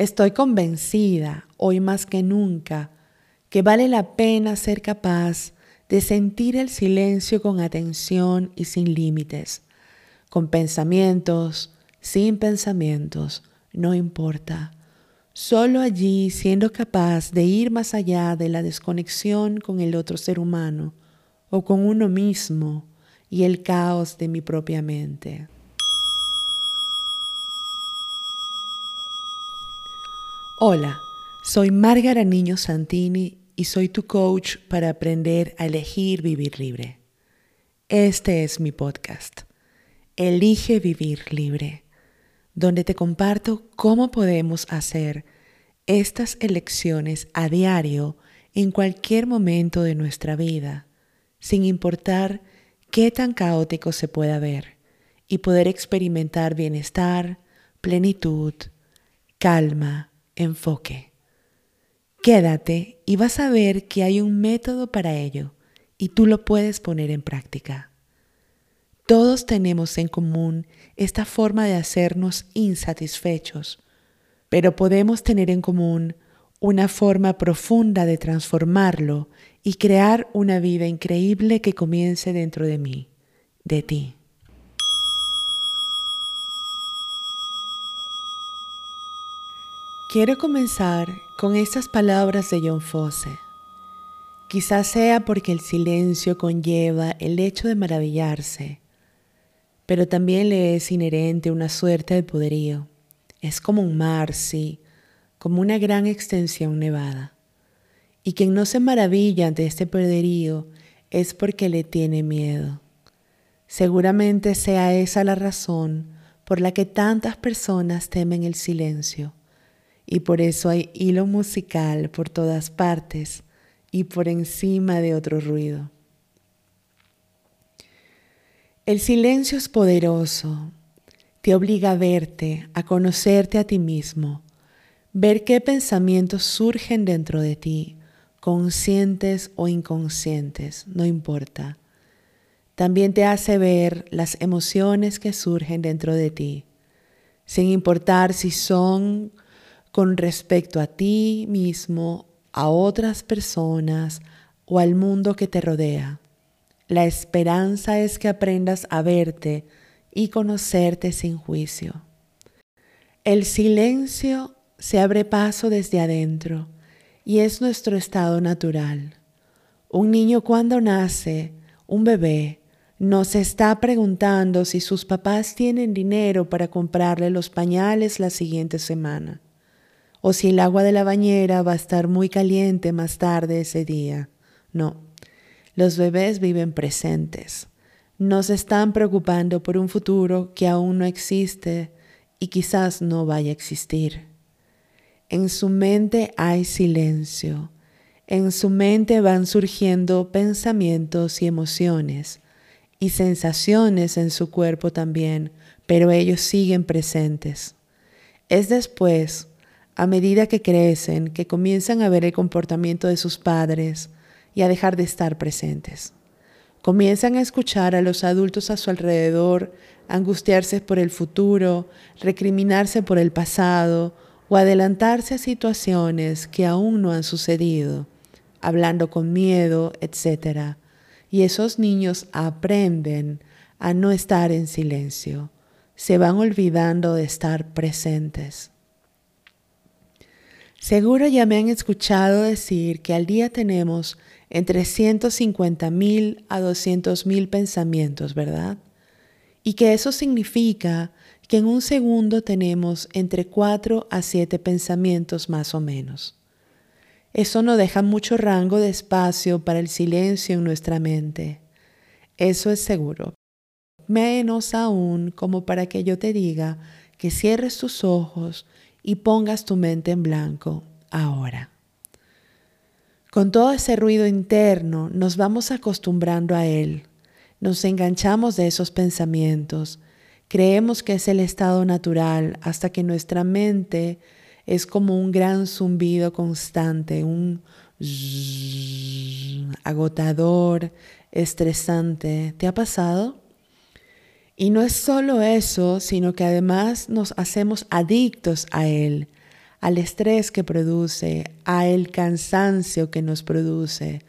Estoy convencida, hoy más que nunca, que vale la pena ser capaz de sentir el silencio con atención y sin límites, con pensamientos, sin pensamientos, no importa. Solo allí siendo capaz de ir más allá de la desconexión con el otro ser humano o con uno mismo y el caos de mi propia mente. Hola, soy Márgara Niño Santini y soy tu coach para aprender a elegir vivir libre. Este es mi podcast, Elige Vivir Libre, donde te comparto cómo podemos hacer estas elecciones a diario en cualquier momento de nuestra vida, sin importar qué tan caótico se pueda ver, y poder experimentar bienestar, plenitud, calma, enfoque. Quédate y vas a ver que hay un método para ello y tú lo puedes poner en práctica. Todos tenemos en común esta forma de hacernos insatisfechos, pero podemos tener en común una forma profunda de transformarlo y crear una vida increíble que comience dentro de mí, de ti. Quiero comenzar con estas palabras de John Fosse. Quizás sea porque el silencio conlleva el hecho de maravillarse, pero también le es inherente una suerte de poderío. Es como un mar, sí, como una gran extensión nevada. Y quien no se maravilla ante este poderío es porque le tiene miedo. Seguramente sea esa la razón por la que tantas personas temen el silencio y por eso hay hilo musical por todas partes y por encima de otro ruido. El silencio es poderoso, te obliga a verte, a conocerte a ti mismo, ver qué pensamientos surgen dentro de ti, conscientes o inconscientes, no importa. También te hace ver las emociones que surgen dentro de ti, sin importar si son con respecto a ti mismo, a otras personas o al mundo que te rodea. La esperanza es que aprendas a verte y conocerte sin juicio. El silencio se abre paso desde adentro y es nuestro estado natural. Un niño cuando nace, un bebé, no se está preguntando si sus papás tienen dinero para comprarle los pañales la siguiente semana o si el agua de la bañera va a estar muy caliente más tarde ese día. No, los bebés viven presentes. No se están preocupando por un futuro que aún no existe y quizás no vaya a existir. En su mente hay silencio. En su mente van surgiendo pensamientos y emociones y sensaciones en su cuerpo también, pero ellos siguen presentes. Es después a medida que crecen, que comienzan a ver el comportamiento de sus padres y a dejar de estar presentes. Comienzan a escuchar a los adultos a su alrededor, angustiarse por el futuro, recriminarse por el pasado o adelantarse a situaciones que aún no han sucedido, hablando con miedo, etc. Y esos niños aprenden a no estar en silencio, se van olvidando de estar presentes. Seguro ya me han escuchado decir que al día tenemos entre 150 mil a 200 mil pensamientos, ¿verdad? Y que eso significa que en un segundo tenemos entre 4 a 7 pensamientos más o menos. Eso no deja mucho rango de espacio para el silencio en nuestra mente. Eso es seguro. Menos aún como para que yo te diga que cierres tus ojos y pongas tu mente en blanco ahora. Con todo ese ruido interno nos vamos acostumbrando a él, nos enganchamos de esos pensamientos, creemos que es el estado natural hasta que nuestra mente es como un gran zumbido constante, un agotador, estresante. ¿Te ha pasado? Y no es solo eso, sino que además nos hacemos adictos a él, al estrés que produce, a el cansancio que nos produce,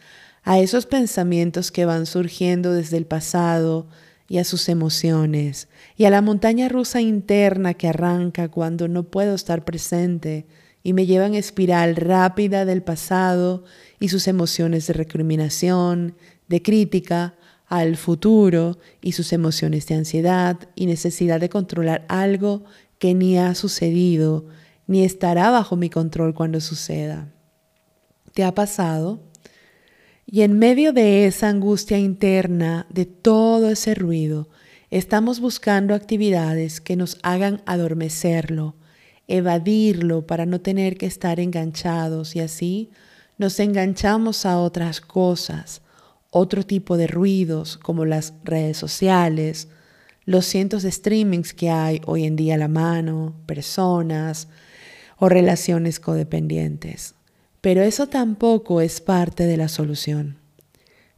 a esos pensamientos que van surgiendo desde el pasado y a sus emociones, y a la montaña rusa interna que arranca cuando no puedo estar presente y me lleva en espiral rápida del pasado y sus emociones de recriminación, de crítica, al futuro y sus emociones de ansiedad y necesidad de controlar algo que ni ha sucedido, ni estará bajo mi control cuando suceda. ¿Te ha pasado? Y en medio de esa angustia interna, de todo ese ruido, estamos buscando actividades que nos hagan adormecerlo, evadirlo para no tener que estar enganchados y así nos enganchamos a otras cosas, otro tipo de ruidos como las redes sociales, los cientos de streamings que hay hoy en día a la mano, personas o relaciones codependientes. Pero eso tampoco es parte de la solución.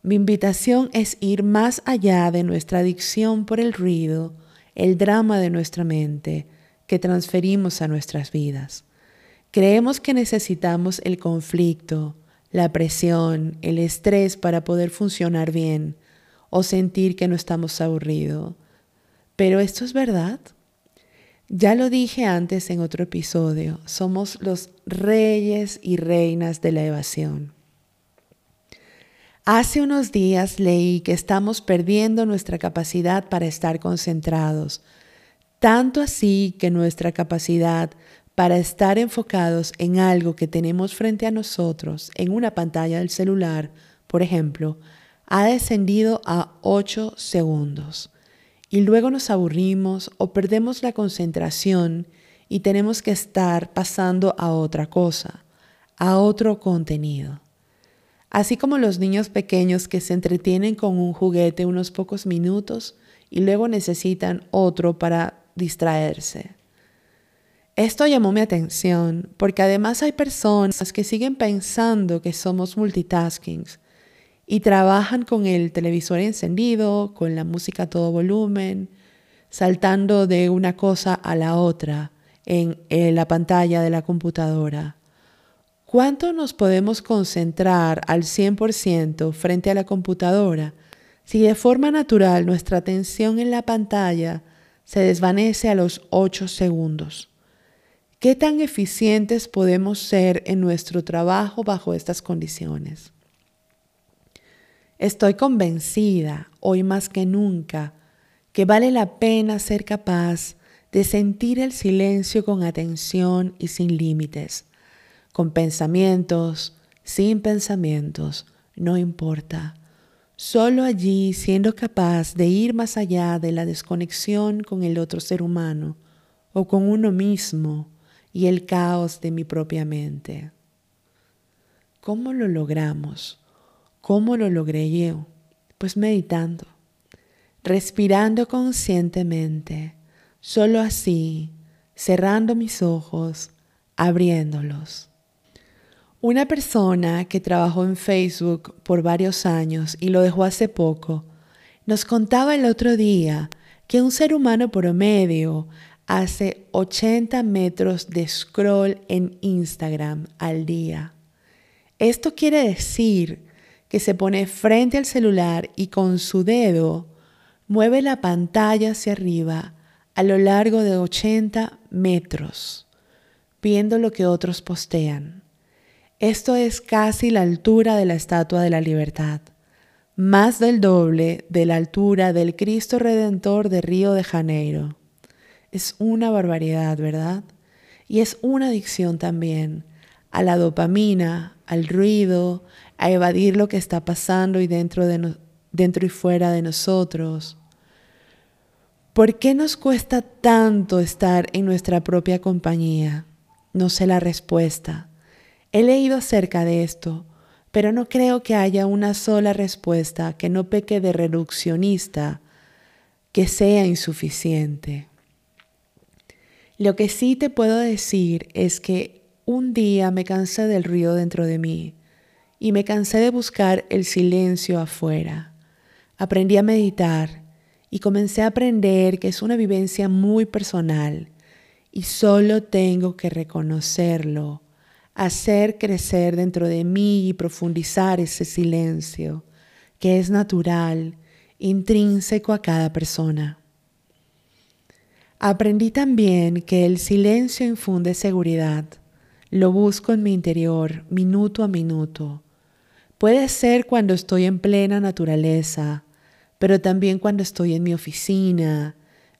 Mi invitación es ir más allá de nuestra adicción por el ruido, el drama de nuestra mente que transferimos a nuestras vidas. Creemos que necesitamos el conflicto, la presión, el estrés para poder funcionar bien o sentir que no estamos aburridos. Pero esto es verdad. Ya lo dije antes en otro episodio, somos los reyes y reinas de la evasión. Hace unos días leí que estamos perdiendo nuestra capacidad para estar concentrados, tanto así que nuestra capacidad para estar enfocados en algo que tenemos frente a nosotros, en una pantalla del celular, por ejemplo, ha descendido a 8 segundos. Y luego nos aburrimos o perdemos la concentración y tenemos que estar pasando a otra cosa, a otro contenido. Así como los niños pequeños que se entretienen con un juguete unos pocos minutos y luego necesitan otro para distraerse. Esto llamó mi atención porque además hay personas que siguen pensando que somos multitasking y trabajan con el televisor encendido, con la música a todo volumen, saltando de una cosa a la otra en, la pantalla de la computadora. ¿Cuánto nos podemos concentrar al 100% frente a la computadora si de forma natural nuestra atención en la pantalla se desvanece a los 8 segundos? ¿Qué tan eficientes podemos ser en nuestro trabajo bajo estas condiciones? Estoy convencida, hoy más que nunca, que vale la pena ser capaz de sentir el silencio con atención y sin límites, con pensamientos, sin pensamientos, no importa. Solo allí siendo capaz de ir más allá de la desconexión con el otro ser humano o con uno mismo y el caos de mi propia mente. ¿Cómo lo logramos? ¿Cómo lo logré yo? Pues meditando, respirando conscientemente, solo así, cerrando mis ojos, abriéndolos. Una persona que trabajó en Facebook por varios años y lo dejó hace poco, nos contaba el otro día que un ser humano promedio hace 80 metros de scroll en Instagram al día. Esto quiere decir que se pone frente al celular y con su dedo mueve la pantalla hacia arriba a lo largo de 80 metros, viendo lo que otros postean. Esto es casi la altura de la Estatua de la Libertad, más del doble de la altura del Cristo Redentor de Río de Janeiro. Es una barbaridad, ¿verdad? Y es una adicción también a la dopamina, al ruido, a evadir lo que está pasando y dentro, de dentro y fuera de nosotros. ¿Por qué nos cuesta tanto estar en nuestra propia compañía? No sé la respuesta. He leído acerca de esto, pero no creo que haya una sola respuesta que no peque de reduccionista que sea insuficiente. Lo que sí te puedo decir es que un día me cansé del ruido dentro de mí y me cansé de buscar el silencio afuera. Aprendí a meditar y comencé a aprender que es una vivencia muy personal y solo tengo que reconocerlo, hacer crecer dentro de mí y profundizar ese silencio que es natural, intrínseco a cada persona. Aprendí también que el silencio infunde seguridad. Lo busco en mi interior, minuto a minuto. Puede ser cuando estoy en plena naturaleza, pero también cuando estoy en mi oficina,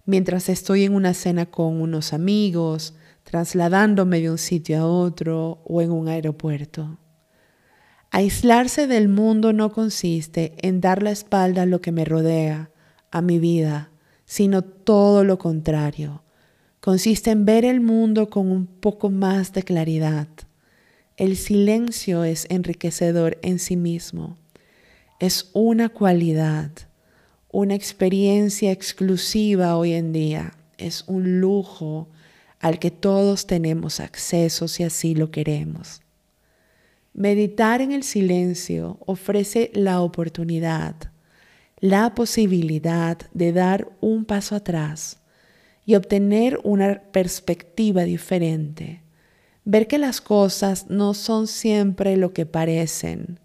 mientras estoy en una cena con unos amigos, trasladándome de un sitio a otro o en un aeropuerto. Aislarse del mundo no consiste en dar la espalda a lo que me rodea, a mi vida, sino todo lo contrario. Consiste en ver el mundo con un poco más de claridad. El silencio es enriquecedor en sí mismo. Es una cualidad una experiencia exclusiva hoy en día, es un lujo al que todos tenemos acceso si así lo queremos. Meditar en el silencio ofrece la oportunidad, la posibilidad de dar un paso atrás y obtener una perspectiva diferente, ver que las cosas no son siempre lo que parecen.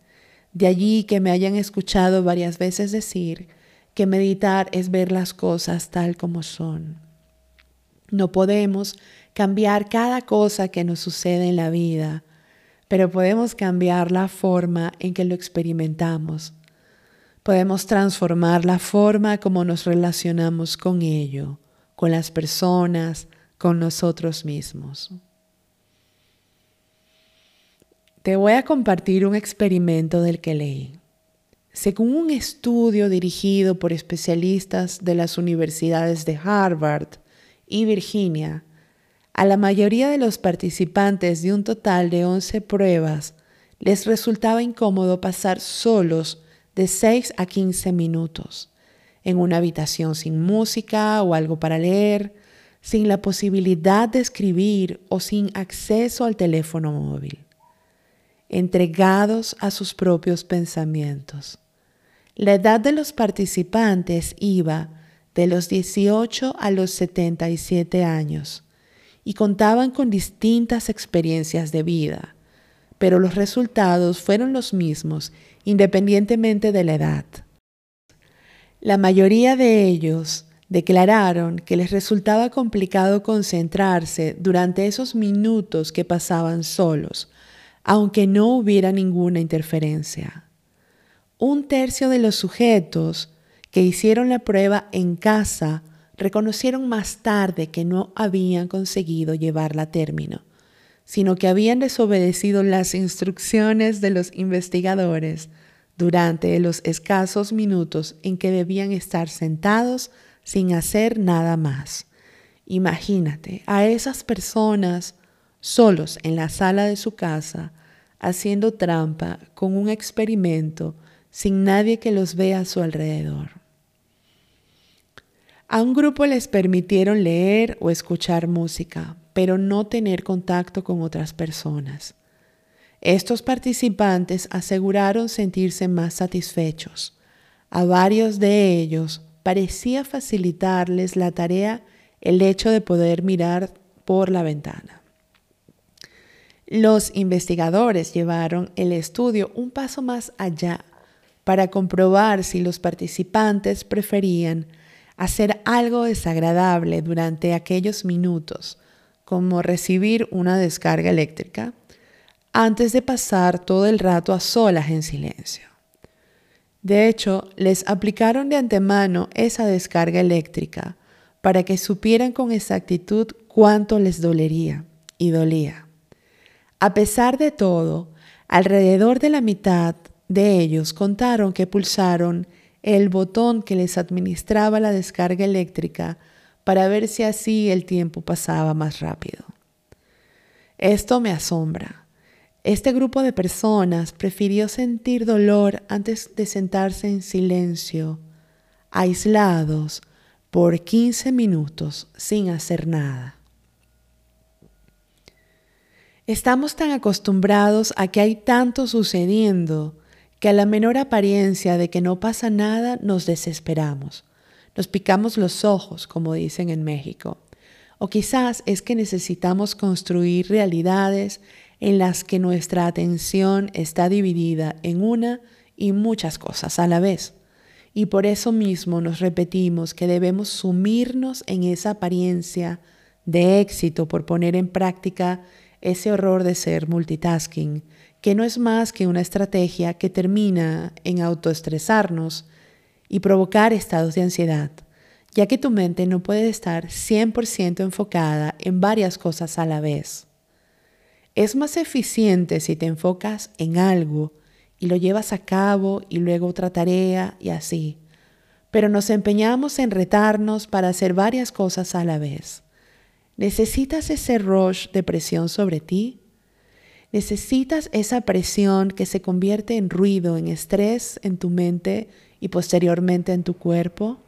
De allí que me hayan escuchado varias veces decir que meditar es ver las cosas tal como son. No podemos cambiar cada cosa que nos sucede en la vida, pero podemos cambiar la forma en que lo experimentamos. Podemos transformar la forma como nos relacionamos con ello, con las personas, con nosotros mismos. Te voy a compartir un experimento del que leí. Según un estudio dirigido por especialistas de las universidades de Harvard y Virginia, a la mayoría de los participantes de un total de 11 pruebas les resultaba incómodo pasar solos de 6 a 15 minutos en una habitación sin música o algo para leer, sin la posibilidad de escribir o sin acceso al teléfono móvil, entregados a sus propios pensamientos. La edad de los participantes iba de los 18 a los 77 años y contaban con distintas experiencias de vida, pero los resultados fueron los mismos independientemente de la edad. La mayoría de ellos declararon que les resultaba complicado concentrarse durante esos minutos que pasaban solos, aunque no hubiera ninguna interferencia. Un tercio de los sujetos que hicieron la prueba en casa reconocieron más tarde que no habían conseguido llevarla a término, sino que habían desobedecido las instrucciones de los investigadores durante los escasos minutos en que debían estar sentados sin hacer nada más. Imagínate a esas personas solos en la sala de su casa haciendo trampa con un experimento sin nadie que los vea a su alrededor. A un grupo les permitieron leer o escuchar música, pero no tener contacto con otras personas. Estos participantes aseguraron sentirse más satisfechos. A varios de ellos parecía facilitarles la tarea el hecho de poder mirar por la ventana. Los investigadores llevaron el estudio un paso más allá para comprobar si los participantes preferían hacer algo desagradable durante aquellos minutos, como recibir una descarga eléctrica, antes de pasar todo el rato a solas en silencio. De hecho, les aplicaron de antemano esa descarga eléctrica para que supieran con exactitud cuánto les dolería y dolía. A pesar de todo, alrededor de la mitad de ellos contaron que pulsaron el botón que les administraba la descarga eléctrica para ver si así el tiempo pasaba más rápido. Esto me asombra. Este grupo de personas prefirió sentir dolor antes de sentarse en silencio, aislados, por 15 minutos sin hacer nada. Estamos tan acostumbrados a que hay tanto sucediendo que a la menor apariencia de que no pasa nada nos desesperamos. Nos picamos los ojos, como dicen en México, O quizás es que necesitamos construir realidades en las que nuestra atención está dividida en una y muchas cosas a la vez. Y por eso mismo nos repetimos que debemos sumirnos en esa apariencia de éxito por poner en práctica ese horror de ser multitasking, que no es más que una estrategia que termina en autoestresarnos y provocar estados de ansiedad, ya que tu mente no puede estar 100% enfocada en varias cosas a la vez. Es más eficiente si te enfocas en algo y lo llevas a cabo y luego otra tarea y así. Pero nos empeñamos en retarnos para hacer varias cosas a la vez. ¿Necesitas ese rush de presión sobre ti? ¿Necesitas esa presión que se convierte en ruido, en estrés en tu mente y posteriormente en tu cuerpo?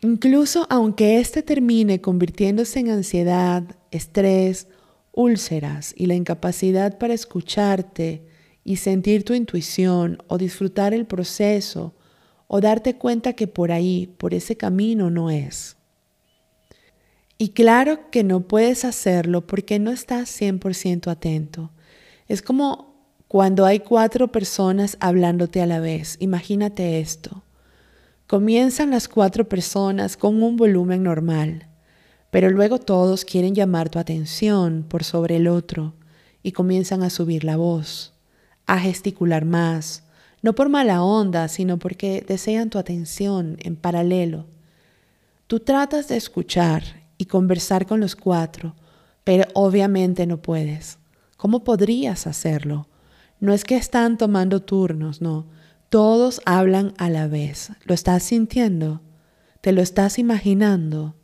Incluso aunque éste termine convirtiéndose en ansiedad, estrés, úlceras y la incapacidad para escucharte y sentir tu intuición o disfrutar el proceso o darte cuenta que por ahí, por ese camino no es. Y claro que no puedes hacerlo porque no estás 100% atento. Es como cuando hay cuatro personas hablándote a la vez. Imagínate esto. Comienzan las cuatro personas con un volumen normal, pero luego todos quieren llamar tu atención por sobre el otro y comienzan a subir la voz, a gesticular más, no por mala onda, sino porque desean tu atención en paralelo. Tú tratas de escuchar y conversar con los cuatro, pero obviamente no puedes. ¿Cómo podrías hacerlo? No es que están tomando turnos, no. Todos hablan a la vez. ¿Lo estás sintiendo? ¿Te lo estás imaginando?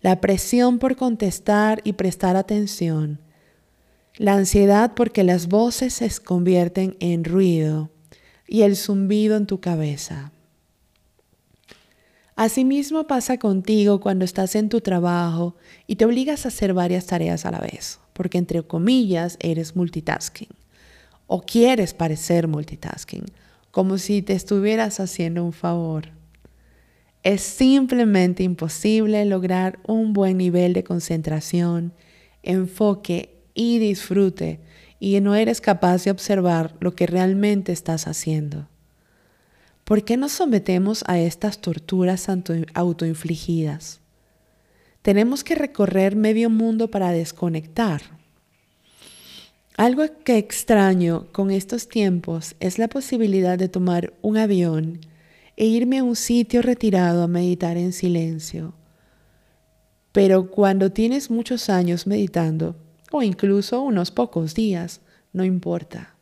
La presión por contestar y prestar atención. La ansiedad porque las voces se convierten en ruido y el zumbido en tu cabeza. Asimismo pasa contigo cuando estás en tu trabajo y te obligas a hacer varias tareas a la vez, porque entre comillas eres multitasking o quieres parecer multitasking, como si te estuvieras haciendo un favor. Es simplemente imposible lograr un buen nivel de concentración, enfoque y disfrute y no eres capaz de observar lo que realmente estás haciendo. ¿Por qué nos sometemos a estas torturas autoinfligidas? Tenemos que recorrer medio mundo para desconectar. Algo que extraño con estos tiempos es la posibilidad de tomar un avión e irme a un sitio retirado a meditar en silencio. Pero cuando tienes muchos años meditando, o incluso unos pocos días, no importa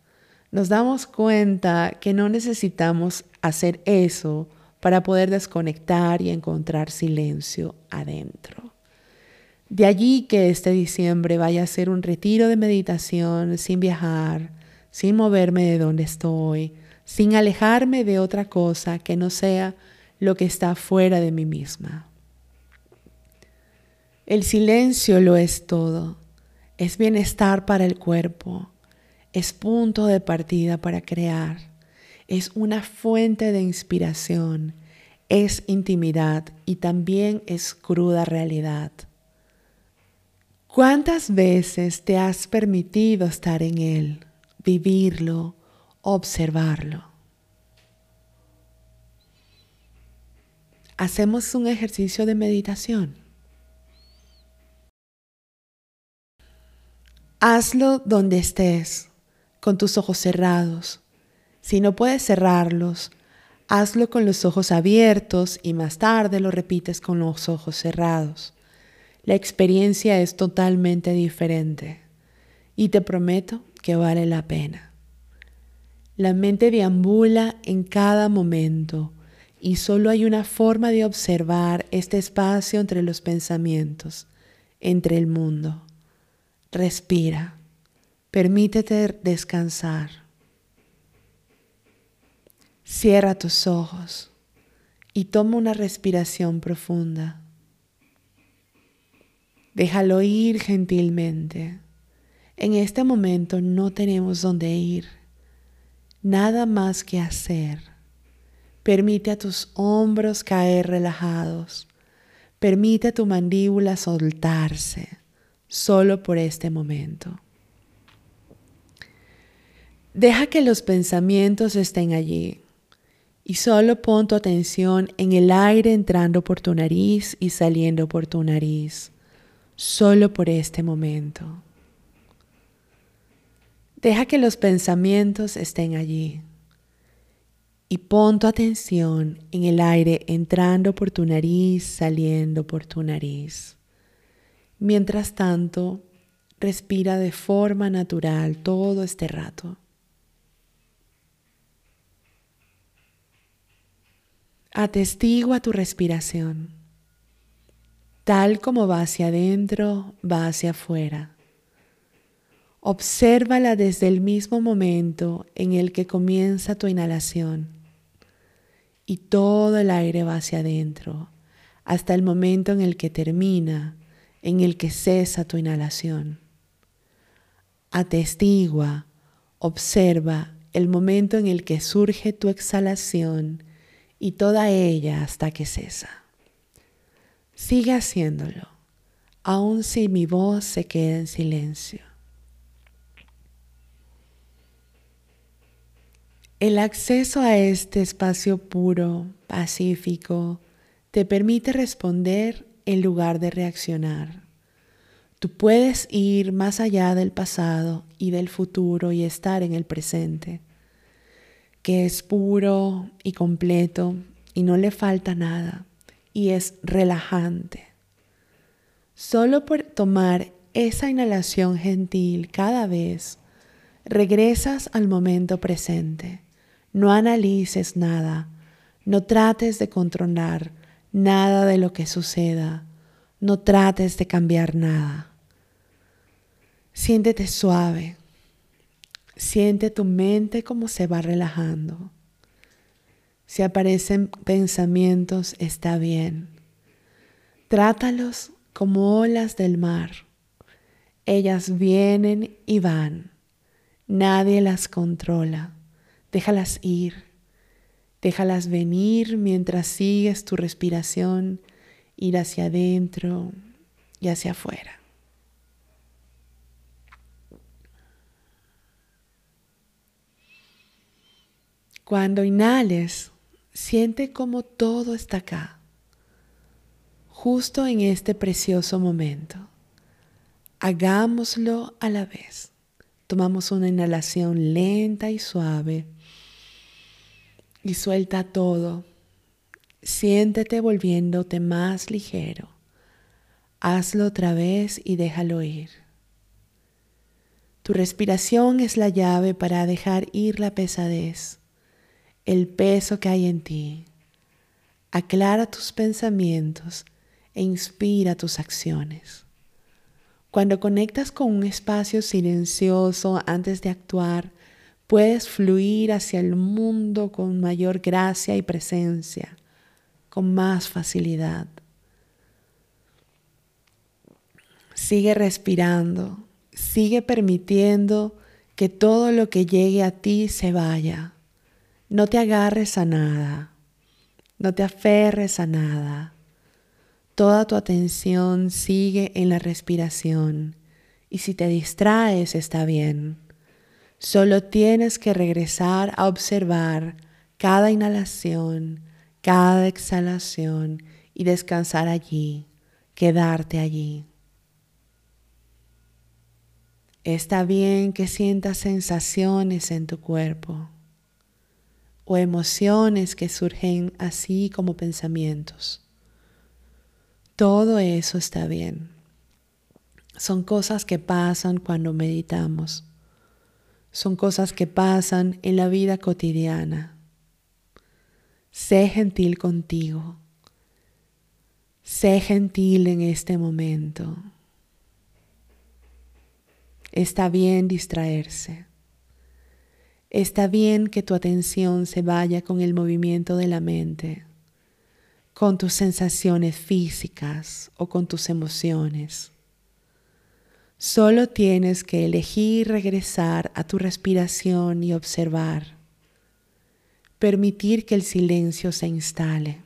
nos damos cuenta que no necesitamos hacer eso para poder desconectar y encontrar silencio adentro. De allí que este diciembre vaya a ser un retiro de meditación sin viajar, sin moverme de donde estoy, sin alejarme de otra cosa que no sea lo que está fuera de mí misma. El silencio lo es todo, es bienestar para el cuerpo, es punto de partida para crear, es una fuente de inspiración, es intimidad y también es cruda realidad. ¿Cuántas veces te has permitido estar en él, vivirlo, observarlo? Hacemos un ejercicio de meditación. Hazlo donde estés con tus ojos cerrados. Si no puedes cerrarlos, hazlo con los ojos abiertos y más tarde lo repites con los ojos cerrados. La experiencia es totalmente diferente y te prometo que vale la pena. La mente deambula en cada momento y solo hay una forma de observar este espacio entre los pensamientos, entre el mundo. Respira. Permítete descansar. Cierra tus ojos y toma una respiración profunda. Déjalo ir gentilmente. En este momento no tenemos dónde ir, nada más que hacer. Permite a tus hombros caer relajados. Permite a tu mandíbula soltarse solo por este momento. Deja que los pensamientos estén allí y solo pon tu atención en el aire entrando por tu nariz y saliendo por tu nariz, solo por este momento. Deja que los pensamientos estén allí y pon tu atención en el aire entrando por tu nariz, saliendo por tu nariz. Mientras tanto, respira de forma natural todo este rato. Atestigua tu respiración. Tal como va hacia adentro, va hacia afuera. Obsérvala desde el mismo momento en el que comienza tu inhalación y todo el aire va hacia adentro hasta el momento en el que termina, en el que cesa tu inhalación. Atestigua, observa el momento en el que surge tu exhalación y toda ella hasta que cesa. Sigue haciéndolo, aun si mi voz se queda en silencio. El acceso a este espacio puro, pacífico, te permite responder en lugar de reaccionar. Tú puedes ir más allá del pasado y del futuro y estar en el presente que es puro y completo y no le falta nada y es relajante. Solo por tomar esa inhalación gentil cada vez, regresas al momento presente. No analices nada, no trates de controlar nada de lo que suceda, no trates de cambiar nada. Siéntete suave, Siente tu mente como se va relajando. Si aparecen pensamientos, está bien. Trátalos como olas del mar. Ellas vienen y van. Nadie las controla. Déjalas ir. Déjalas venir mientras sigues tu respiración ir hacia adentro y hacia afuera. Cuando inhales, siente como todo está acá, justo en este precioso momento. Hagámoslo a la vez. Tomamos una inhalación lenta y suave y suelta todo. Siéntete volviéndote más ligero. Hazlo otra vez y déjalo ir. Tu respiración es la llave para dejar ir la pesadez el peso que hay en ti. Aclara tus pensamientos e inspira tus acciones. Cuando conectas con un espacio silencioso antes de actuar, puedes fluir hacia el mundo con mayor gracia y presencia, con más facilidad. Sigue respirando, sigue permitiendo que todo lo que llegue a ti se vaya no te agarres a nada, no te aferres a nada. Toda tu atención sigue en la respiración y si te distraes está bien. Solo tienes que regresar a observar cada inhalación, cada exhalación y descansar allí, quedarte allí. Está bien que sientas sensaciones en tu cuerpo o emociones que surgen así como pensamientos. Todo eso está bien. Son cosas que pasan cuando meditamos. Son cosas que pasan en la vida cotidiana. Sé gentil contigo. Sé gentil en este momento. Está bien distraerse. Está bien que tu atención se vaya con el movimiento de la mente, con tus sensaciones físicas o con tus emociones. Solo tienes que elegir regresar a tu respiración y observar. Permitir que el silencio se instale.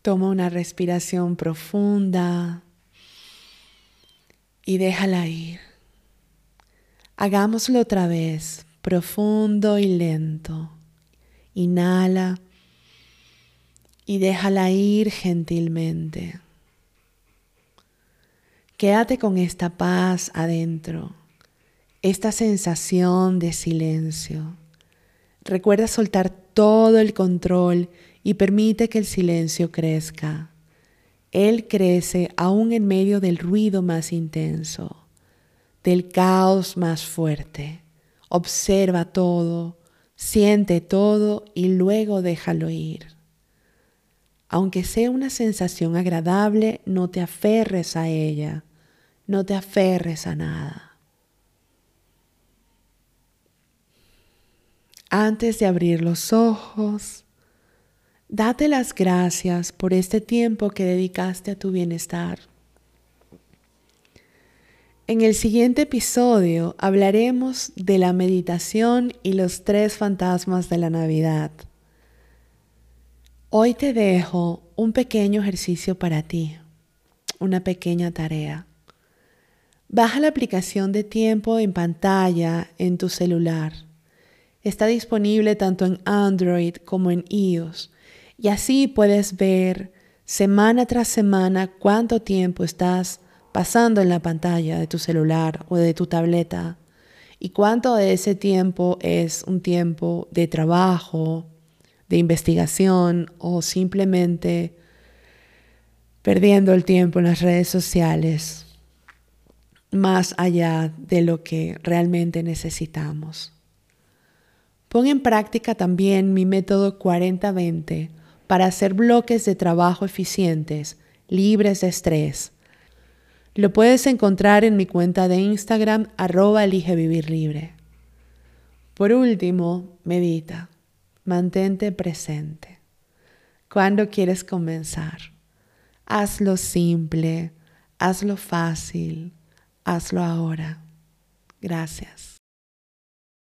Toma una respiración profunda y déjala ir. Hagámoslo otra vez, profundo y lento. Inhala y déjala ir gentilmente. Quédate con esta paz adentro, esta sensación de silencio. Recuerda soltar todo el control y permite que el silencio crezca. Él crece aún en medio del ruido más intenso, del caos más fuerte. Observa todo, siente todo y luego déjalo ir. Aunque sea una sensación agradable, no te aferres a ella, no te aferres a nada. Antes de abrir los ojos, Date las gracias por este tiempo que dedicaste a tu bienestar. En el siguiente episodio hablaremos de la meditación y los tres fantasmas de la Navidad. Hoy te dejo un pequeño ejercicio para ti, una pequeña tarea. Baja la aplicación de tiempo en pantalla en tu celular. Está disponible tanto en Android como en iOS y así puedes ver semana tras semana cuánto tiempo estás pasando en la pantalla de tu celular o de tu tableta y cuánto de ese tiempo es un tiempo de trabajo, de investigación o simplemente perdiendo el tiempo en las redes sociales más allá de lo que realmente necesitamos. Pon en práctica también mi método 40-20 para hacer bloques de trabajo eficientes, libres de estrés. Lo puedes encontrar en mi cuenta de Instagram arroba elige vivir libre. Por último, medita, mantente presente. ¿Cuándo quieres comenzar? Hazlo simple, hazlo fácil, hazlo ahora. Gracias.